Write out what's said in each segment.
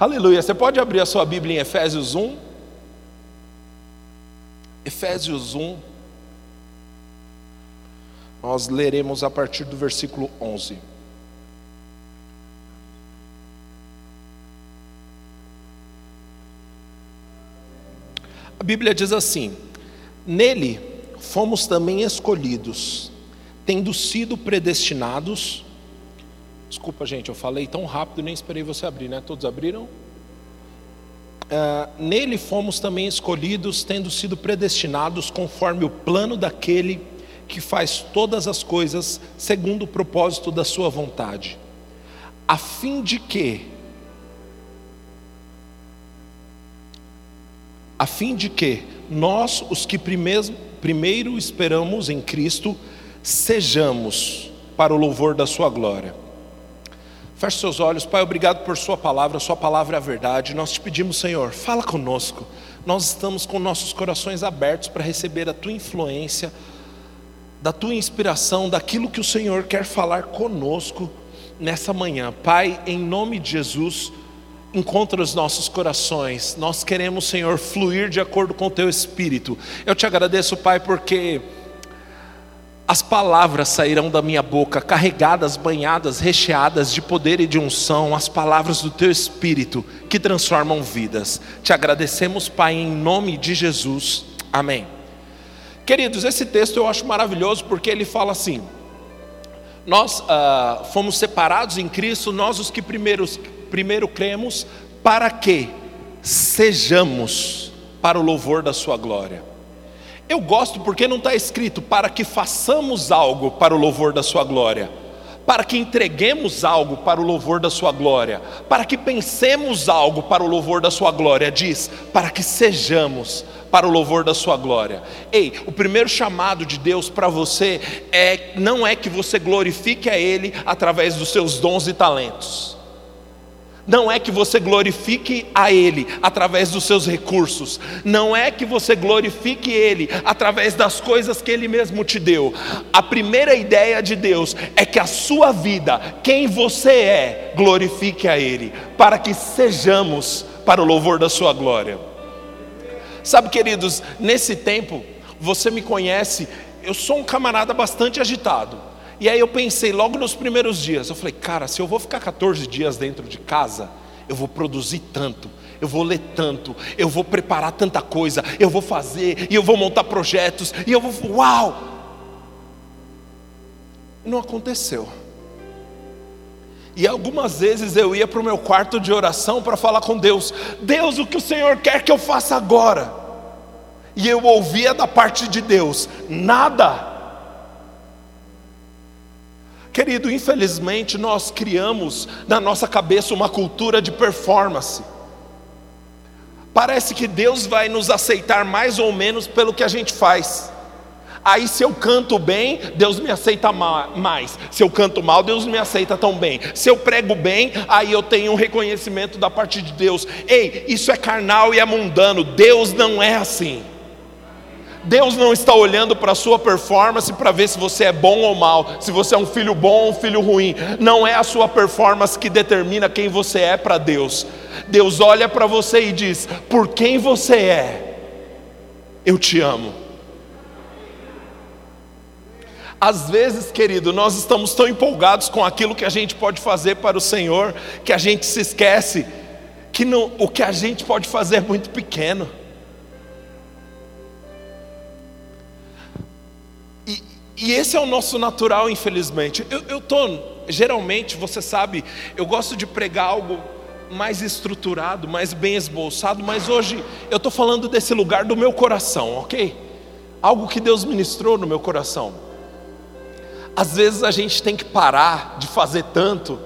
Aleluia. Você pode abrir a sua Bíblia em Efésios 1? Efésios 1. Nós leremos a partir do versículo 11. A Bíblia diz assim: Nele fomos também escolhidos, tendo sido predestinados. Desculpa, gente, eu falei tão rápido, nem esperei você abrir, né? Todos abriram? Uh, nele fomos também escolhidos, tendo sido predestinados conforme o plano daquele que faz todas as coisas segundo o propósito da sua vontade, a fim de que, a fim de que nós, os que primeiro, primeiro esperamos em Cristo, sejamos para o louvor da sua glória. Feche seus olhos, Pai, obrigado por Sua palavra, Sua palavra é a verdade. Nós te pedimos, Senhor, fala conosco. Nós estamos com nossos corações abertos para receber a Tua influência, da Tua inspiração, daquilo que o Senhor quer falar conosco nessa manhã. Pai, em nome de Jesus, encontra os nossos corações. Nós queremos, Senhor, fluir de acordo com o Teu Espírito. Eu te agradeço, Pai, porque as palavras sairão da minha boca, carregadas, banhadas, recheadas de poder e de unção, as palavras do teu Espírito que transformam vidas. Te agradecemos, Pai, em nome de Jesus. Amém. Queridos, esse texto eu acho maravilhoso porque ele fala assim: nós ah, fomos separados em Cristo, nós os que primeiros, primeiro cremos, para que sejamos para o louvor da Sua glória. Eu gosto porque não está escrito para que façamos algo para o louvor da Sua glória, para que entreguemos algo para o louvor da Sua glória, para que pensemos algo para o louvor da Sua glória, diz, para que sejamos para o louvor da Sua glória. Ei, o primeiro chamado de Deus para você é não é que você glorifique a Ele através dos seus dons e talentos não é que você glorifique a Ele através dos seus recursos, não é que você glorifique Ele através das coisas que Ele mesmo te deu. A primeira ideia de Deus é que a sua vida, quem você é, glorifique a Ele, para que sejamos para o louvor da Sua glória. Sabe, queridos, nesse tempo, você me conhece, eu sou um camarada bastante agitado. E aí eu pensei logo nos primeiros dias, eu falei, cara, se eu vou ficar 14 dias dentro de casa, eu vou produzir tanto, eu vou ler tanto, eu vou preparar tanta coisa, eu vou fazer, e eu vou montar projetos, e eu vou. Uau! Não aconteceu. E algumas vezes eu ia para o meu quarto de oração para falar com Deus: Deus, o que o Senhor quer que eu faça agora? E eu ouvia da parte de Deus: nada. Querido, infelizmente nós criamos na nossa cabeça uma cultura de performance. Parece que Deus vai nos aceitar mais ou menos pelo que a gente faz. Aí, se eu canto bem, Deus me aceita mais. Se eu canto mal, Deus me aceita tão bem. Se eu prego bem, aí eu tenho um reconhecimento da parte de Deus. Ei, isso é carnal e é mundano. Deus não é assim. Deus não está olhando para a sua performance para ver se você é bom ou mal, se você é um filho bom ou um filho ruim. Não é a sua performance que determina quem você é para Deus. Deus olha para você e diz: Por quem você é, eu te amo. Às vezes, querido, nós estamos tão empolgados com aquilo que a gente pode fazer para o Senhor, que a gente se esquece que não, o que a gente pode fazer é muito pequeno. E esse é o nosso natural, infelizmente. Eu estou, geralmente, você sabe, eu gosto de pregar algo mais estruturado, mais bem esboçado, mas hoje eu estou falando desse lugar do meu coração, ok? Algo que Deus ministrou no meu coração. Às vezes a gente tem que parar de fazer tanto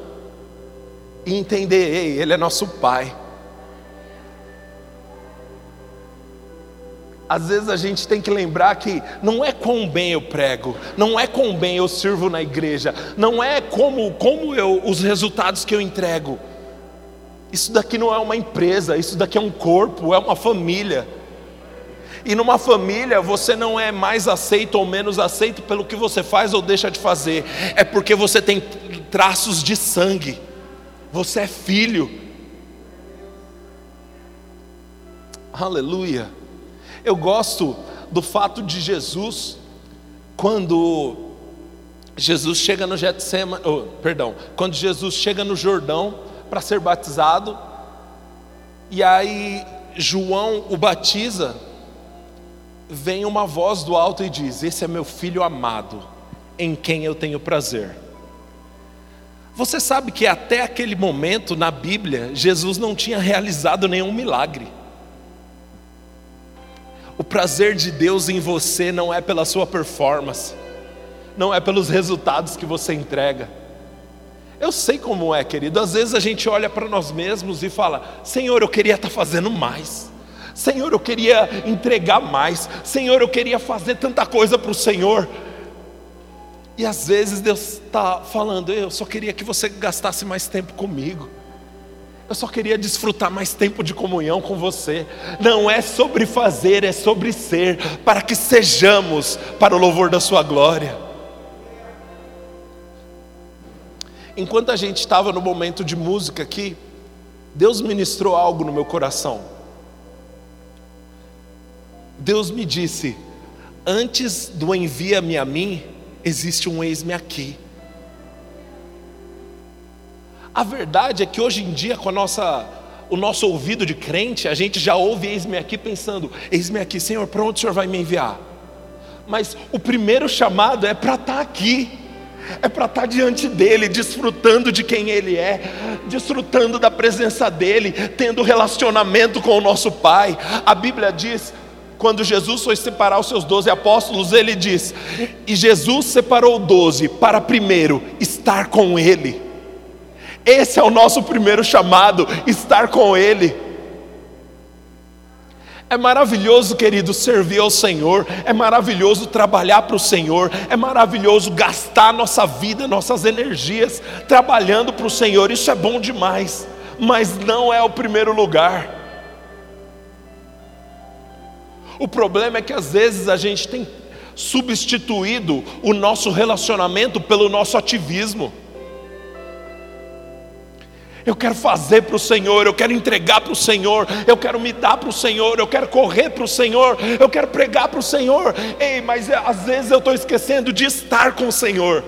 e entender, ei, Ele é nosso Pai. Às vezes a gente tem que lembrar que não é quão bem eu prego, não é quão bem eu sirvo na igreja, não é como, como eu, os resultados que eu entrego. Isso daqui não é uma empresa, isso daqui é um corpo, é uma família. E numa família você não é mais aceito ou menos aceito pelo que você faz ou deixa de fazer, é porque você tem traços de sangue, você é filho, Aleluia. Eu gosto do fato de Jesus, quando Jesus chega no Getsema, oh, perdão, quando Jesus chega no Jordão para ser batizado, e aí João o batiza, vem uma voz do alto e diz: Esse é meu filho amado, em quem eu tenho prazer. Você sabe que até aquele momento na Bíblia, Jesus não tinha realizado nenhum milagre. O prazer de Deus em você não é pela sua performance, não é pelos resultados que você entrega. Eu sei como é, querido. Às vezes a gente olha para nós mesmos e fala: Senhor, eu queria estar fazendo mais. Senhor, eu queria entregar mais. Senhor, eu queria fazer tanta coisa para o Senhor. E às vezes Deus está falando: Eu só queria que você gastasse mais tempo comigo. Eu só queria desfrutar mais tempo de comunhão com você. Não é sobre fazer, é sobre ser, para que sejamos para o louvor da Sua glória. Enquanto a gente estava no momento de música aqui, Deus ministrou algo no meu coração. Deus me disse: Antes do envia-me a mim, existe um eis-me aqui. A verdade é que hoje em dia, com a nossa, o nosso ouvido de crente, a gente já ouve eis-me aqui pensando: eis-me aqui, Senhor, para onde o Senhor vai me enviar? Mas o primeiro chamado é para estar aqui, é para estar diante dEle, desfrutando de quem Ele é, desfrutando da presença dEle, tendo relacionamento com o nosso Pai. A Bíblia diz quando Jesus foi separar os seus doze apóstolos, ele diz: E Jesus separou doze para primeiro estar com Ele. Esse é o nosso primeiro chamado, estar com Ele. É maravilhoso, querido, servir ao Senhor, é maravilhoso trabalhar para o Senhor, é maravilhoso gastar nossa vida, nossas energias trabalhando para o Senhor, isso é bom demais, mas não é o primeiro lugar. O problema é que às vezes a gente tem substituído o nosso relacionamento pelo nosso ativismo. Eu quero fazer para o Senhor, eu quero entregar para o Senhor, eu quero me dar para o Senhor, eu quero correr para o Senhor, eu quero pregar para o Senhor. Ei, mas é, às vezes eu estou esquecendo de estar com o Senhor.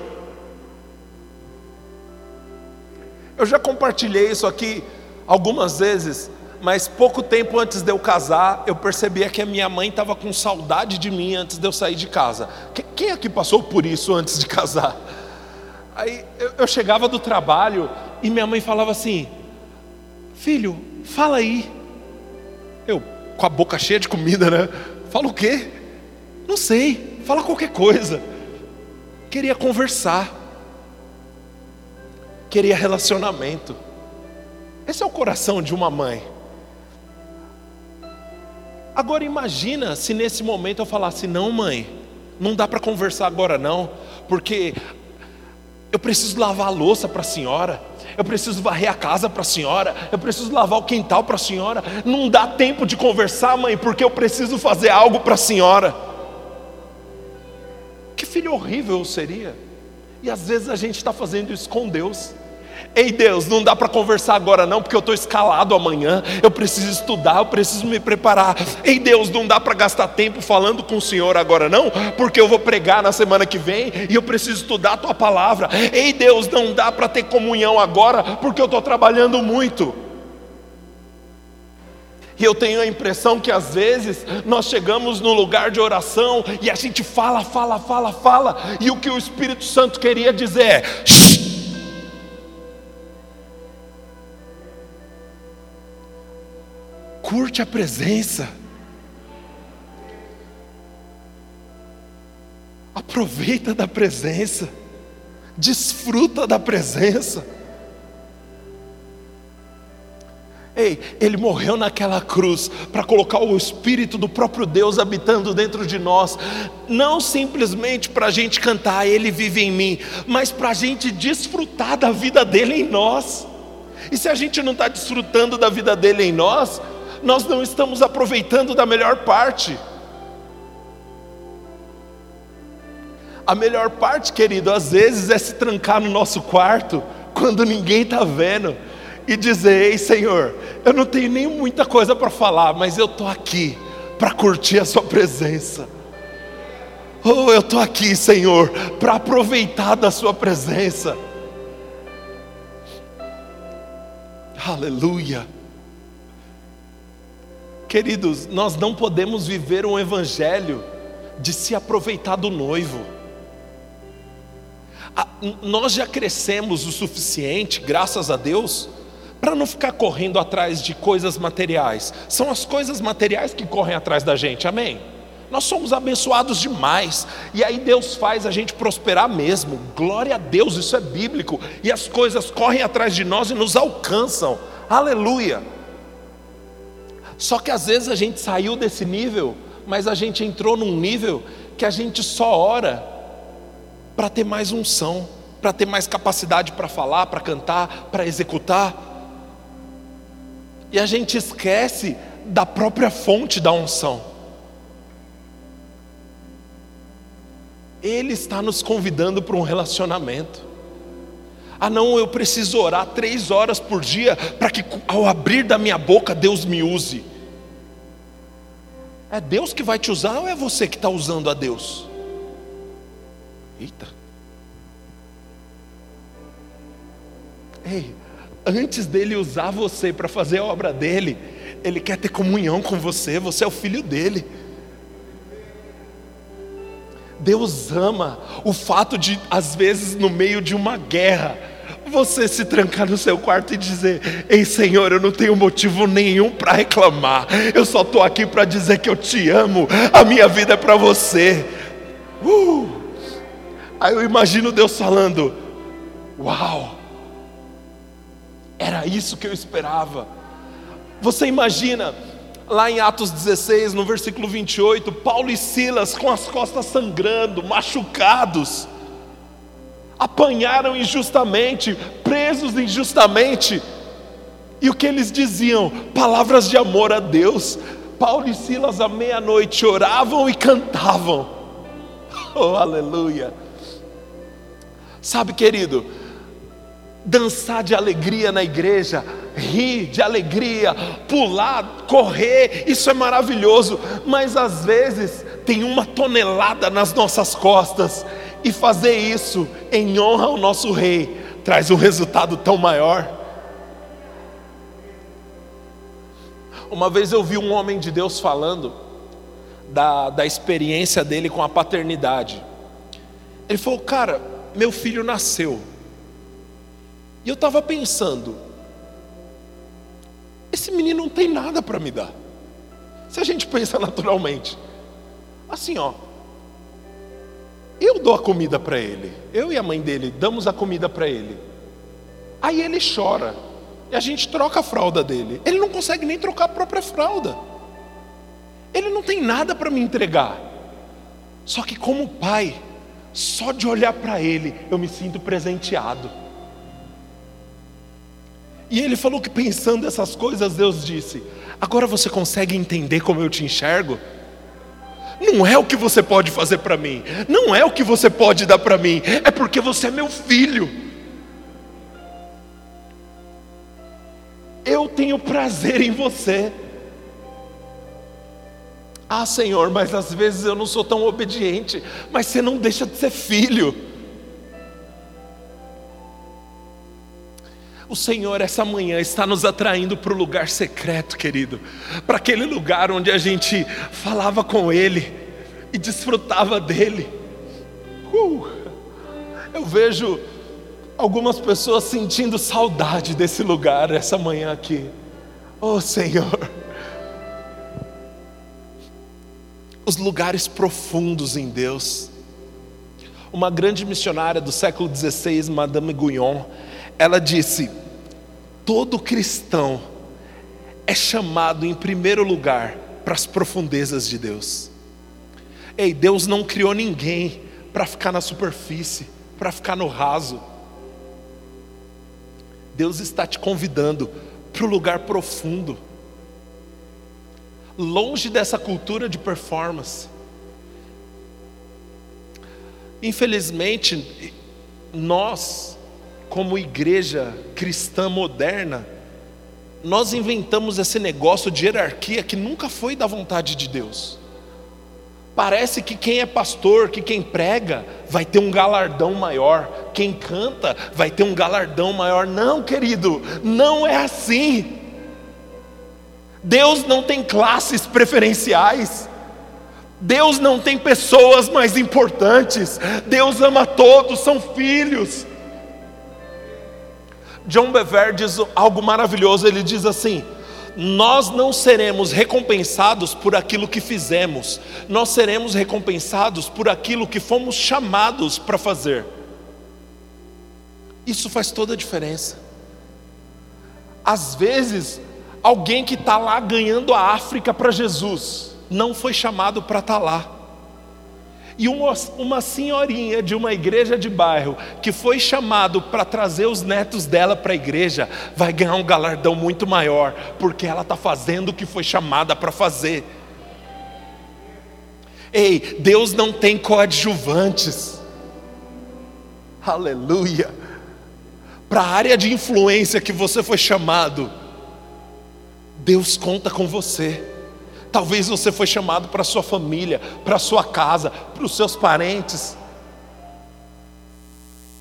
Eu já compartilhei isso aqui algumas vezes mas pouco tempo antes de eu casar, eu percebia que a minha mãe estava com saudade de mim antes de eu sair de casa. Quem aqui passou por isso antes de casar? Aí eu, eu chegava do trabalho e minha mãe falava assim: Filho, fala aí. Eu, com a boca cheia de comida, né? Fala o quê? Não sei, fala qualquer coisa. Queria conversar, queria relacionamento. Esse é o coração de uma mãe. Agora imagina se nesse momento eu falasse: "Não, mãe, não dá para conversar agora não, porque eu preciso lavar a louça para a senhora, eu preciso varrer a casa para a senhora, eu preciso lavar o quintal para a senhora. Não dá tempo de conversar, mãe, porque eu preciso fazer algo para a senhora. Que filho horrível eu seria. E às vezes a gente está fazendo isso com Deus. Ei Deus, não dá para conversar agora não, porque eu estou escalado amanhã, eu preciso estudar, eu preciso me preparar. Ei Deus, não dá para gastar tempo falando com o Senhor agora não, porque eu vou pregar na semana que vem e eu preciso estudar a tua palavra. Ei Deus, não dá para ter comunhão agora, porque eu estou trabalhando muito. E eu tenho a impressão que às vezes nós chegamos no lugar de oração e a gente fala, fala, fala, fala, e o que o Espírito Santo queria dizer é: Curte a presença. Aproveita da presença. Desfruta da presença. Ei, ele morreu naquela cruz para colocar o Espírito do próprio Deus habitando dentro de nós, não simplesmente para a gente cantar, Ele vive em mim, mas para a gente desfrutar da vida dele em nós. E se a gente não está desfrutando da vida dele em nós, nós não estamos aproveitando da melhor parte. A melhor parte, querido, às vezes é se trancar no nosso quarto quando ninguém está vendo e dizer: Ei, Senhor, eu não tenho nem muita coisa para falar, mas eu estou aqui para curtir a Sua presença. Oh, eu estou aqui, Senhor, para aproveitar da Sua presença. Aleluia. Queridos, nós não podemos viver um evangelho de se aproveitar do noivo. nós já crescemos o suficiente, graças a Deus, para não ficar correndo atrás de coisas materiais. São as coisas materiais que correm atrás da gente, amém? Nós somos abençoados demais, e aí Deus faz a gente prosperar mesmo. Glória a Deus, isso é bíblico. E as coisas correm atrás de nós e nos alcançam. Aleluia. Só que às vezes a gente saiu desse nível, mas a gente entrou num nível que a gente só ora para ter mais unção, para ter mais capacidade para falar, para cantar, para executar. E a gente esquece da própria fonte da unção. Ele está nos convidando para um relacionamento. Ah, não, eu preciso orar três horas por dia para que ao abrir da minha boca Deus me use. É Deus que vai te usar ou é você que está usando a Deus? Eita. Ei, antes dele usar você para fazer a obra dele, ele quer ter comunhão com você, você é o filho dele. Deus ama o fato de, às vezes, no meio de uma guerra, você se trancar no seu quarto e dizer: Ei Senhor, eu não tenho motivo nenhum para reclamar, eu só estou aqui para dizer que eu te amo, a minha vida é para você. Uh! Aí eu imagino Deus falando: Uau, era isso que eu esperava. Você imagina lá em Atos 16, no versículo 28, Paulo e Silas com as costas sangrando, machucados, apanharam injustamente, presos injustamente, e o que eles diziam? Palavras de amor a Deus. Paulo e Silas à meia-noite oravam e cantavam. Oh, aleluia. Sabe, querido, dançar de alegria na igreja, rir de alegria, pular, correr, isso é maravilhoso, mas às vezes tem uma tonelada nas nossas costas, e fazer isso em honra ao nosso Rei traz um resultado tão maior. Uma vez eu vi um homem de Deus falando da, da experiência dele com a paternidade. Ele falou, cara, meu filho nasceu. E eu estava pensando, esse menino não tem nada para me dar. Se a gente pensa naturalmente, assim ó, eu dou a comida para ele, eu e a mãe dele damos a comida para ele. Aí ele chora, e a gente troca a fralda dele. Ele não consegue nem trocar a própria fralda. Ele não tem nada para me entregar. Só que, como pai, só de olhar para ele, eu me sinto presenteado. E ele falou que pensando essas coisas, Deus disse: Agora você consegue entender como eu te enxergo? Não é o que você pode fazer para mim, não é o que você pode dar para mim, é porque você é meu filho. Eu tenho prazer em você. Ah, Senhor, mas às vezes eu não sou tão obediente, mas você não deixa de ser filho. O Senhor, essa manhã, está nos atraindo para o lugar secreto, querido, para aquele lugar onde a gente falava com Ele e desfrutava dEle. Uh, eu vejo algumas pessoas sentindo saudade desse lugar essa manhã aqui. Oh Senhor, os lugares profundos em Deus. Uma grande missionária do século XVI, Madame Guyon, ela disse: todo cristão é chamado em primeiro lugar para as profundezas de Deus. Ei, Deus não criou ninguém para ficar na superfície, para ficar no raso. Deus está te convidando para o lugar profundo, longe dessa cultura de performance. Infelizmente, nós como igreja cristã moderna, nós inventamos esse negócio de hierarquia que nunca foi da vontade de Deus. Parece que quem é pastor, que quem prega, vai ter um galardão maior, quem canta vai ter um galardão maior. Não, querido, não é assim. Deus não tem classes preferenciais. Deus não tem pessoas mais importantes. Deus ama todos, são filhos. John Bever diz algo maravilhoso, ele diz assim: nós não seremos recompensados por aquilo que fizemos, nós seremos recompensados por aquilo que fomos chamados para fazer. Isso faz toda a diferença. Às vezes, alguém que está lá ganhando a África para Jesus, não foi chamado para estar tá lá. E uma, uma senhorinha de uma igreja de bairro, que foi chamado para trazer os netos dela para a igreja, vai ganhar um galardão muito maior, porque ela está fazendo o que foi chamada para fazer. Ei, Deus não tem coadjuvantes. Aleluia. Para a área de influência que você foi chamado, Deus conta com você. Talvez você foi chamado para sua família, para sua casa, para os seus parentes.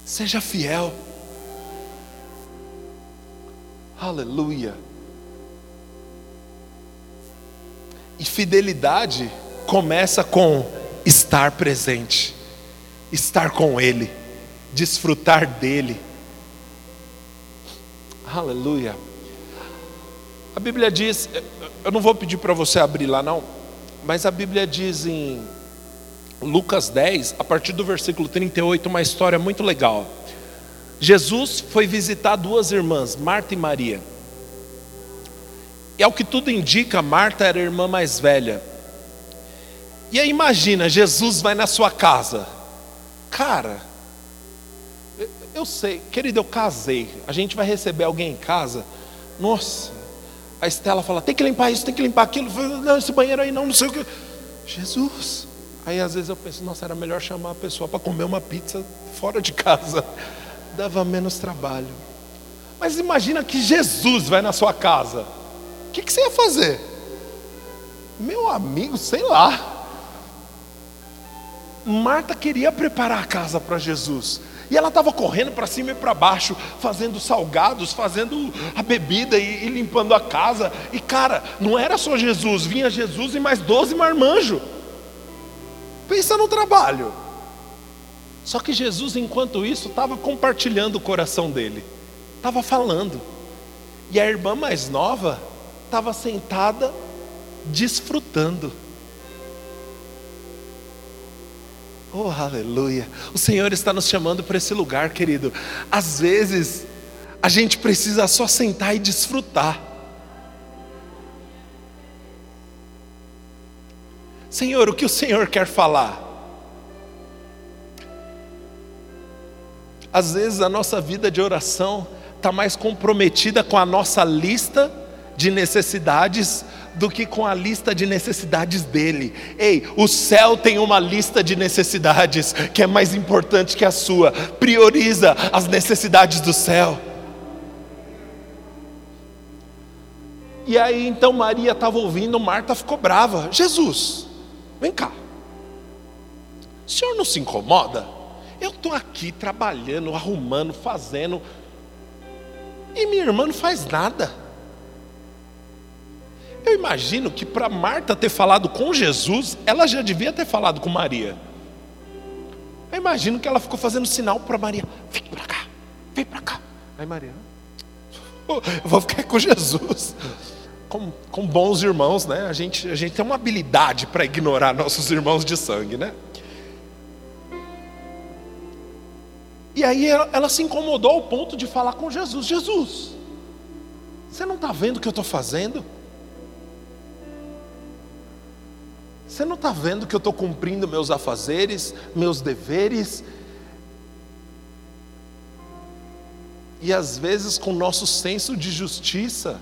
Seja fiel. Aleluia. E fidelidade começa com estar presente, estar com Ele, desfrutar dEle. Aleluia. A Bíblia diz, eu não vou pedir para você abrir lá não, mas a Bíblia diz em Lucas 10, a partir do versículo 38, uma história muito legal. Jesus foi visitar duas irmãs, Marta e Maria. E ao que tudo indica, Marta era a irmã mais velha. E aí imagina, Jesus vai na sua casa. Cara, eu sei, querido, eu casei. A gente vai receber alguém em casa. Nossa, a Estela fala: tem que limpar isso, tem que limpar aquilo. Não, esse banheiro aí não, não sei o que. Jesus. Aí às vezes eu penso: nossa, era melhor chamar a pessoa para comer uma pizza fora de casa. Dava menos trabalho. Mas imagina que Jesus vai na sua casa. O que, que você ia fazer? Meu amigo, sei lá. Marta queria preparar a casa para Jesus. E ela estava correndo para cima e para baixo, fazendo salgados, fazendo a bebida e, e, limpando a casa. E cara, não era só Jesus, vinha Jesus e mais doze marmanjos. Pensa no trabalho. Só que Jesus, enquanto isso, estava compartilhando o coração dele, estava falando. E a irmã mais nova estava sentada, desfrutando. Oh, aleluia. O Senhor está nos chamando para esse lugar, querido. Às vezes, a gente precisa só sentar e desfrutar. Senhor, o que o Senhor quer falar? Às vezes a nossa vida de oração está mais comprometida com a nossa lista de necessidades do que com a lista de necessidades dele. Ei, o céu tem uma lista de necessidades que é mais importante que a sua. Prioriza as necessidades do céu. E aí então Maria estava ouvindo, Marta ficou brava. Jesus, vem cá. O senhor não se incomoda? Eu estou aqui trabalhando, arrumando, fazendo, e minha irmã não faz nada. Eu imagino que para Marta ter falado com Jesus, ela já devia ter falado com Maria. Eu imagino que ela ficou fazendo sinal para Maria: vem para cá, vem para cá. Aí Maria, eu vou ficar com Jesus. Com, com bons irmãos, né? A gente, a gente tem uma habilidade para ignorar nossos irmãos de sangue, né? E aí ela, ela, se incomodou ao ponto de falar com Jesus: Jesus, você não está vendo o que eu estou fazendo? Você não está vendo que eu estou cumprindo meus afazeres, meus deveres? E às vezes, com nosso senso de justiça,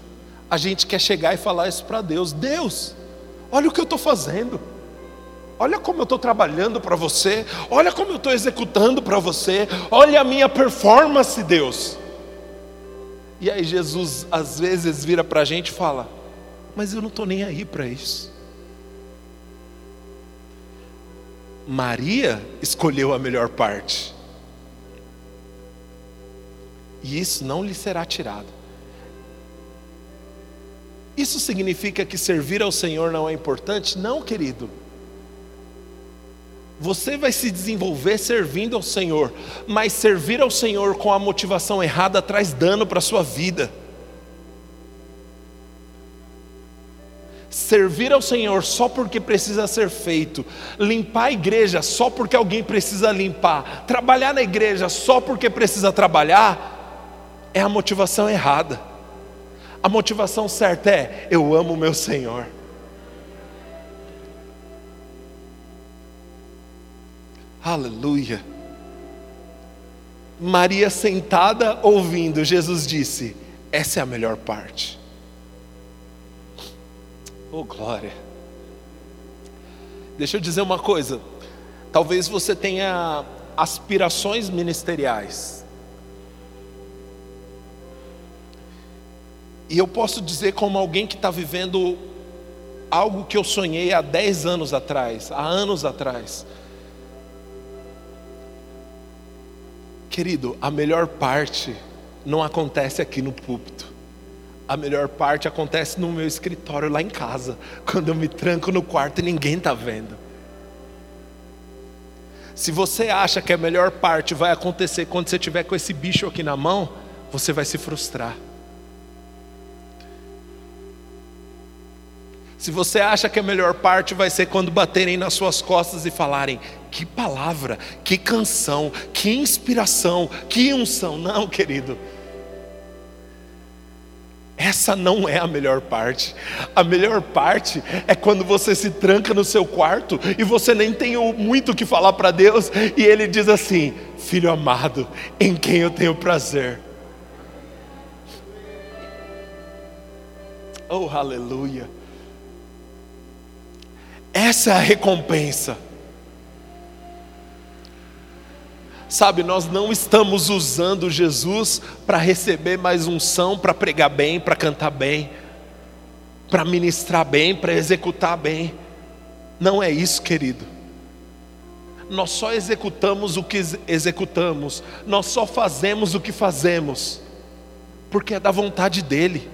a gente quer chegar e falar isso para Deus: Deus, olha o que eu estou fazendo, olha como eu estou trabalhando para você, olha como eu estou executando para você, olha a minha performance, Deus. E aí Jesus às vezes vira para a gente e fala: Mas eu não estou nem aí para isso. Maria escolheu a melhor parte. E isso não lhe será tirado. Isso significa que servir ao Senhor não é importante? Não, querido. Você vai se desenvolver servindo ao Senhor, mas servir ao Senhor com a motivação errada traz dano para a sua vida. Servir ao Senhor só porque precisa ser feito, limpar a igreja só porque alguém precisa limpar, trabalhar na igreja só porque precisa trabalhar, é a motivação errada. A motivação certa é: eu amo o meu Senhor. Aleluia. Maria sentada ouvindo, Jesus disse: essa é a melhor parte. Oh, glória. Deixa eu dizer uma coisa. Talvez você tenha aspirações ministeriais. E eu posso dizer, como alguém que está vivendo algo que eu sonhei há 10 anos atrás, há anos atrás. Querido, a melhor parte não acontece aqui no púlpito. A melhor parte acontece no meu escritório lá em casa, quando eu me tranco no quarto e ninguém está vendo. Se você acha que a melhor parte vai acontecer quando você tiver com esse bicho aqui na mão, você vai se frustrar. Se você acha que a melhor parte vai ser quando baterem nas suas costas e falarem: que palavra, que canção, que inspiração, que unção. Não, querido. Essa não é a melhor parte. A melhor parte é quando você se tranca no seu quarto e você nem tem muito o que falar para Deus e Ele diz assim: Filho amado, em quem eu tenho prazer. Oh, aleluia. Essa é a recompensa. Sabe, nós não estamos usando Jesus para receber mais unção, para pregar bem, para cantar bem, para ministrar bem, para executar bem. Não é isso, querido. Nós só executamos o que executamos, nós só fazemos o que fazemos, porque é da vontade dEle.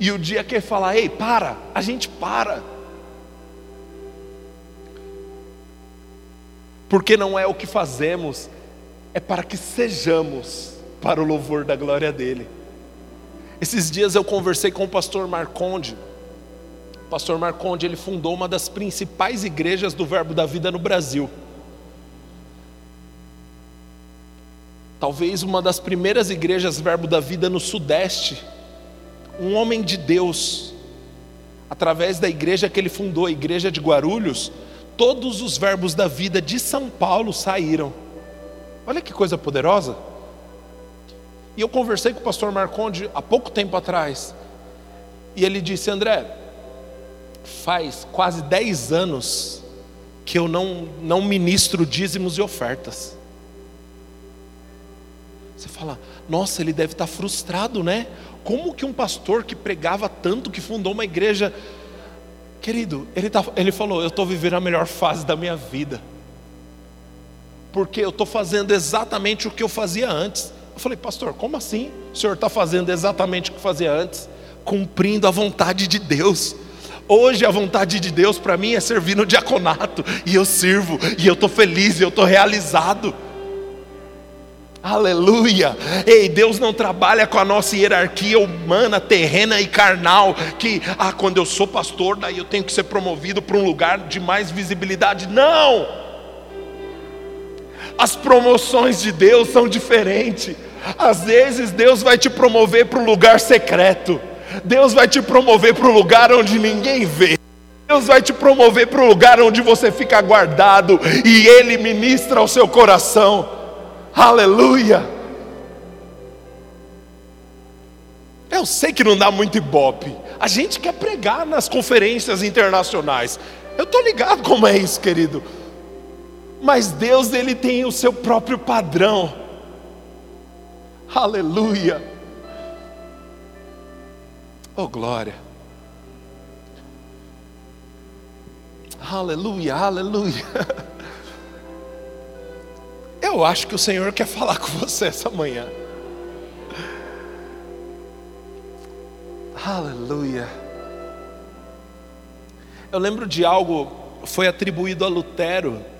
E o dia que Ele falar, ei, para, a gente para. porque não é o que fazemos, é para que sejamos para o louvor da glória dele. Esses dias eu conversei com o pastor Marconde. O pastor Marconde, ele fundou uma das principais igrejas do Verbo da Vida no Brasil. Talvez uma das primeiras igrejas Verbo da Vida no Sudeste. Um homem de Deus, através da igreja que ele fundou, a igreja de Guarulhos, todos os verbos da vida de São Paulo saíram. Olha que coisa poderosa. E eu conversei com o pastor Marconde há pouco tempo atrás. E ele disse: André, faz quase 10 anos que eu não, não ministro dízimos e ofertas. Você fala, nossa, ele deve estar frustrado, né? Como que um pastor que pregava tanto, que fundou uma igreja, Querido, ele, tá, ele falou: Eu estou vivendo a melhor fase da minha vida, porque eu estou fazendo exatamente o que eu fazia antes. Eu falei, pastor, como assim? O senhor está fazendo exatamente o que fazia antes? Cumprindo a vontade de Deus. Hoje a vontade de Deus para mim é servir no diaconato, e eu sirvo, e eu estou feliz, e eu estou realizado. Aleluia! Ei, Deus não trabalha com a nossa hierarquia humana, terrena e carnal, que, ah, quando eu sou pastor, daí eu tenho que ser promovido para um lugar de mais visibilidade. Não! As promoções de Deus são diferentes. Às vezes Deus vai te promover para um lugar secreto, Deus vai te promover para um lugar onde ninguém vê. Deus vai te promover para um lugar onde você fica guardado e Ele ministra ao seu coração. Aleluia! Eu sei que não dá muito ibope. A gente quer pregar nas conferências internacionais. Eu estou ligado como é isso, querido. Mas Deus, Ele tem o seu próprio padrão. Aleluia. Oh, glória. Aleluia, aleluia. Eu acho que o Senhor quer falar com você essa manhã. Aleluia. Eu lembro de algo foi atribuído a Lutero.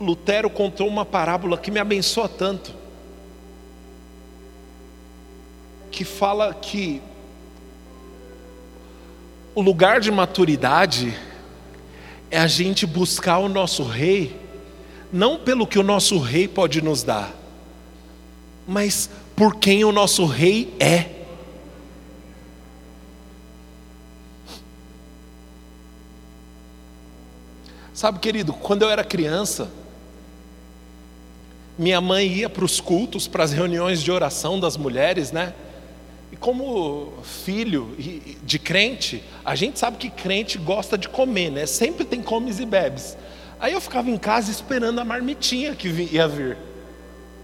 Lutero contou uma parábola que me abençoa tanto. Que fala que o lugar de maturidade é a gente buscar o nosso rei, não pelo que o nosso rei pode nos dar, mas por quem o nosso rei é. Sabe, querido, quando eu era criança, minha mãe ia para os cultos, para as reuniões de oração das mulheres, né? E como filho de crente, a gente sabe que crente gosta de comer, né? Sempre tem comes e bebes. Aí eu ficava em casa esperando a marmitinha que ia vir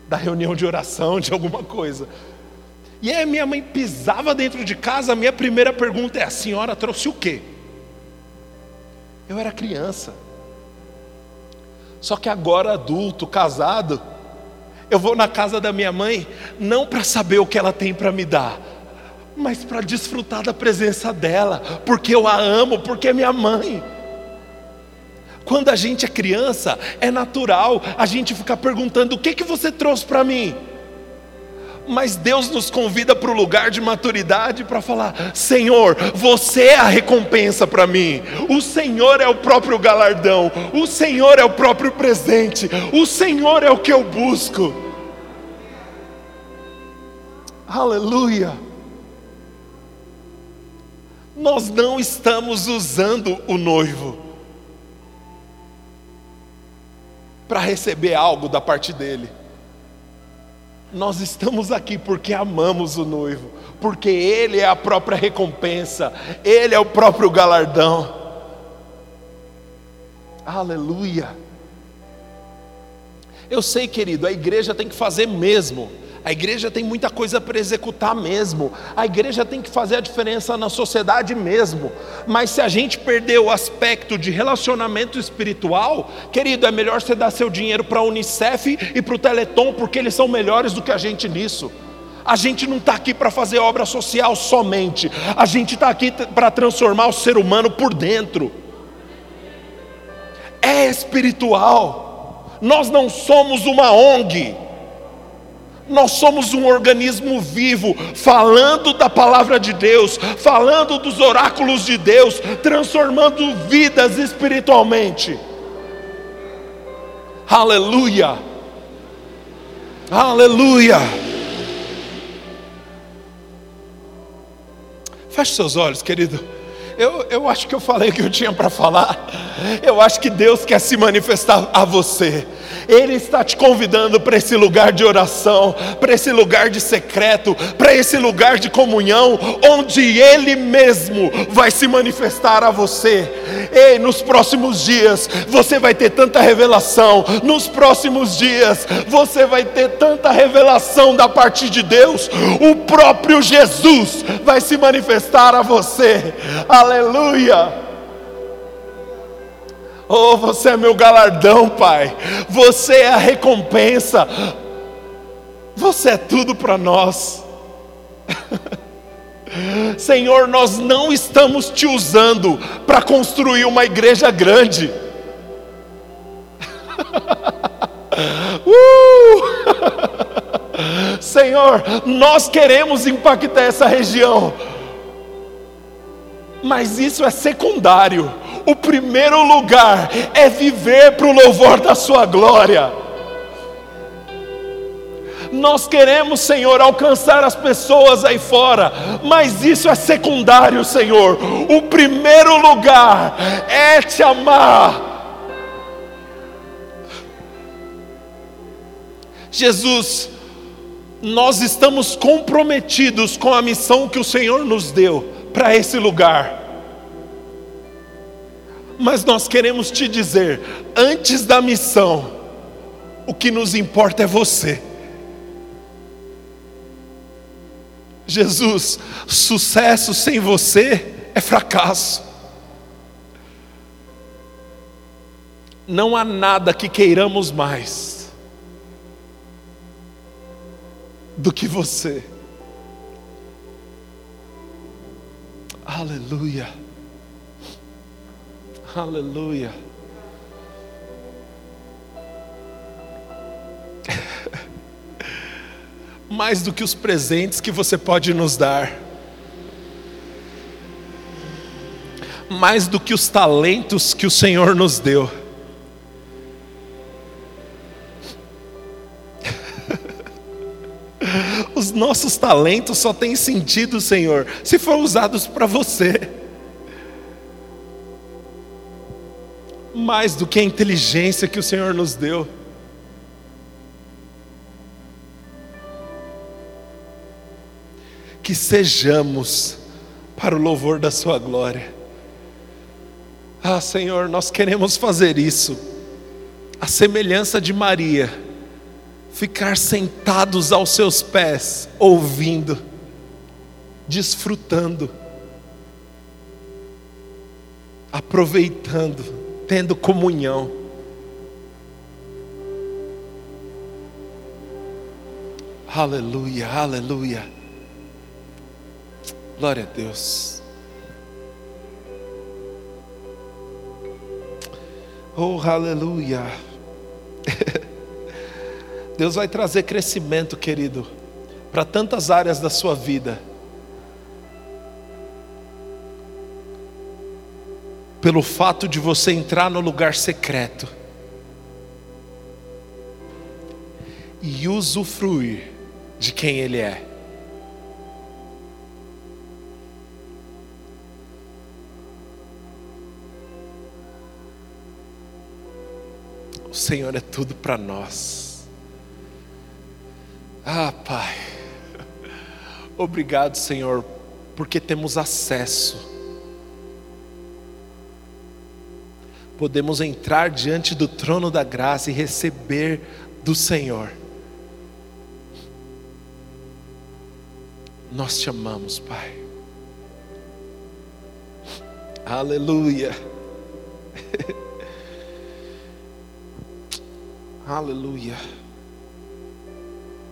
da reunião de oração, de alguma coisa. E aí minha mãe pisava dentro de casa, a minha primeira pergunta é: a senhora trouxe o quê? Eu era criança. Só que agora adulto, casado, eu vou na casa da minha mãe não para saber o que ela tem para me dar, mas para desfrutar da presença dela, porque eu a amo, porque é minha mãe. Quando a gente é criança, é natural a gente ficar perguntando: o que, que você trouxe para mim? Mas Deus nos convida para o lugar de maturidade para falar: Senhor, você é a recompensa para mim, o Senhor é o próprio galardão, o Senhor é o próprio presente, o Senhor é o que eu busco. Aleluia. Nós não estamos usando o noivo para receber algo da parte dele. Nós estamos aqui porque amamos o noivo, porque ele é a própria recompensa, ele é o próprio galardão. Aleluia. Eu sei, querido, a igreja tem que fazer mesmo a igreja tem muita coisa para executar mesmo. A igreja tem que fazer a diferença na sociedade mesmo. Mas se a gente perder o aspecto de relacionamento espiritual, querido, é melhor você dar seu dinheiro para a Unicef e para o Teleton, porque eles são melhores do que a gente nisso. A gente não está aqui para fazer obra social somente, a gente está aqui para transformar o ser humano por dentro. É espiritual. Nós não somos uma ONG. Nós somos um organismo vivo, falando da palavra de Deus, falando dos oráculos de Deus, transformando vidas espiritualmente. Aleluia! Aleluia! Feche seus olhos, querido. Eu, eu acho que eu falei o que eu tinha para falar. Eu acho que Deus quer se manifestar a você. Ele está te convidando para esse lugar de oração, para esse lugar de secreto, para esse lugar de comunhão, onde Ele mesmo vai se manifestar a você. Ei, nos próximos dias você vai ter tanta revelação, nos próximos dias você vai ter tanta revelação da parte de Deus, o próprio Jesus vai se manifestar a você. Aleluia! Oh, você é meu galardão, Pai. Você é a recompensa. Você é tudo para nós. Senhor, nós não estamos te usando para construir uma igreja grande. uh! Senhor, nós queremos impactar essa região, mas isso é secundário o primeiro lugar é viver para o louvor da Sua glória. Nós queremos, Senhor, alcançar as pessoas aí fora, mas isso é secundário, Senhor. O primeiro lugar é te amar. Jesus, nós estamos comprometidos com a missão que o Senhor nos deu para esse lugar mas nós queremos te dizer, antes da missão, o que nos importa é você. Jesus, sucesso sem você é fracasso. Não há nada que queiramos mais do que você. Aleluia. Aleluia. Mais do que os presentes que você pode nos dar. Mais do que os talentos que o Senhor nos deu. Os nossos talentos só têm sentido, Senhor, se for usados para você. Mais do que a inteligência que o Senhor nos deu. Que sejamos para o louvor da Sua glória. Ah, Senhor, nós queremos fazer isso, a semelhança de Maria ficar sentados aos seus pés, ouvindo, desfrutando, aproveitando, tendo comunhão. Aleluia, aleluia. Glória a Deus. Oh, aleluia. Deus vai trazer crescimento, querido, para tantas áreas da sua vida. Pelo fato de você entrar no lugar secreto e usufruir de quem Ele é. O Senhor é tudo para nós. Ah, Pai, obrigado, Senhor, porque temos acesso. Podemos entrar diante do trono da graça e receber do Senhor. Nós te amamos, Pai. Aleluia. Aleluia.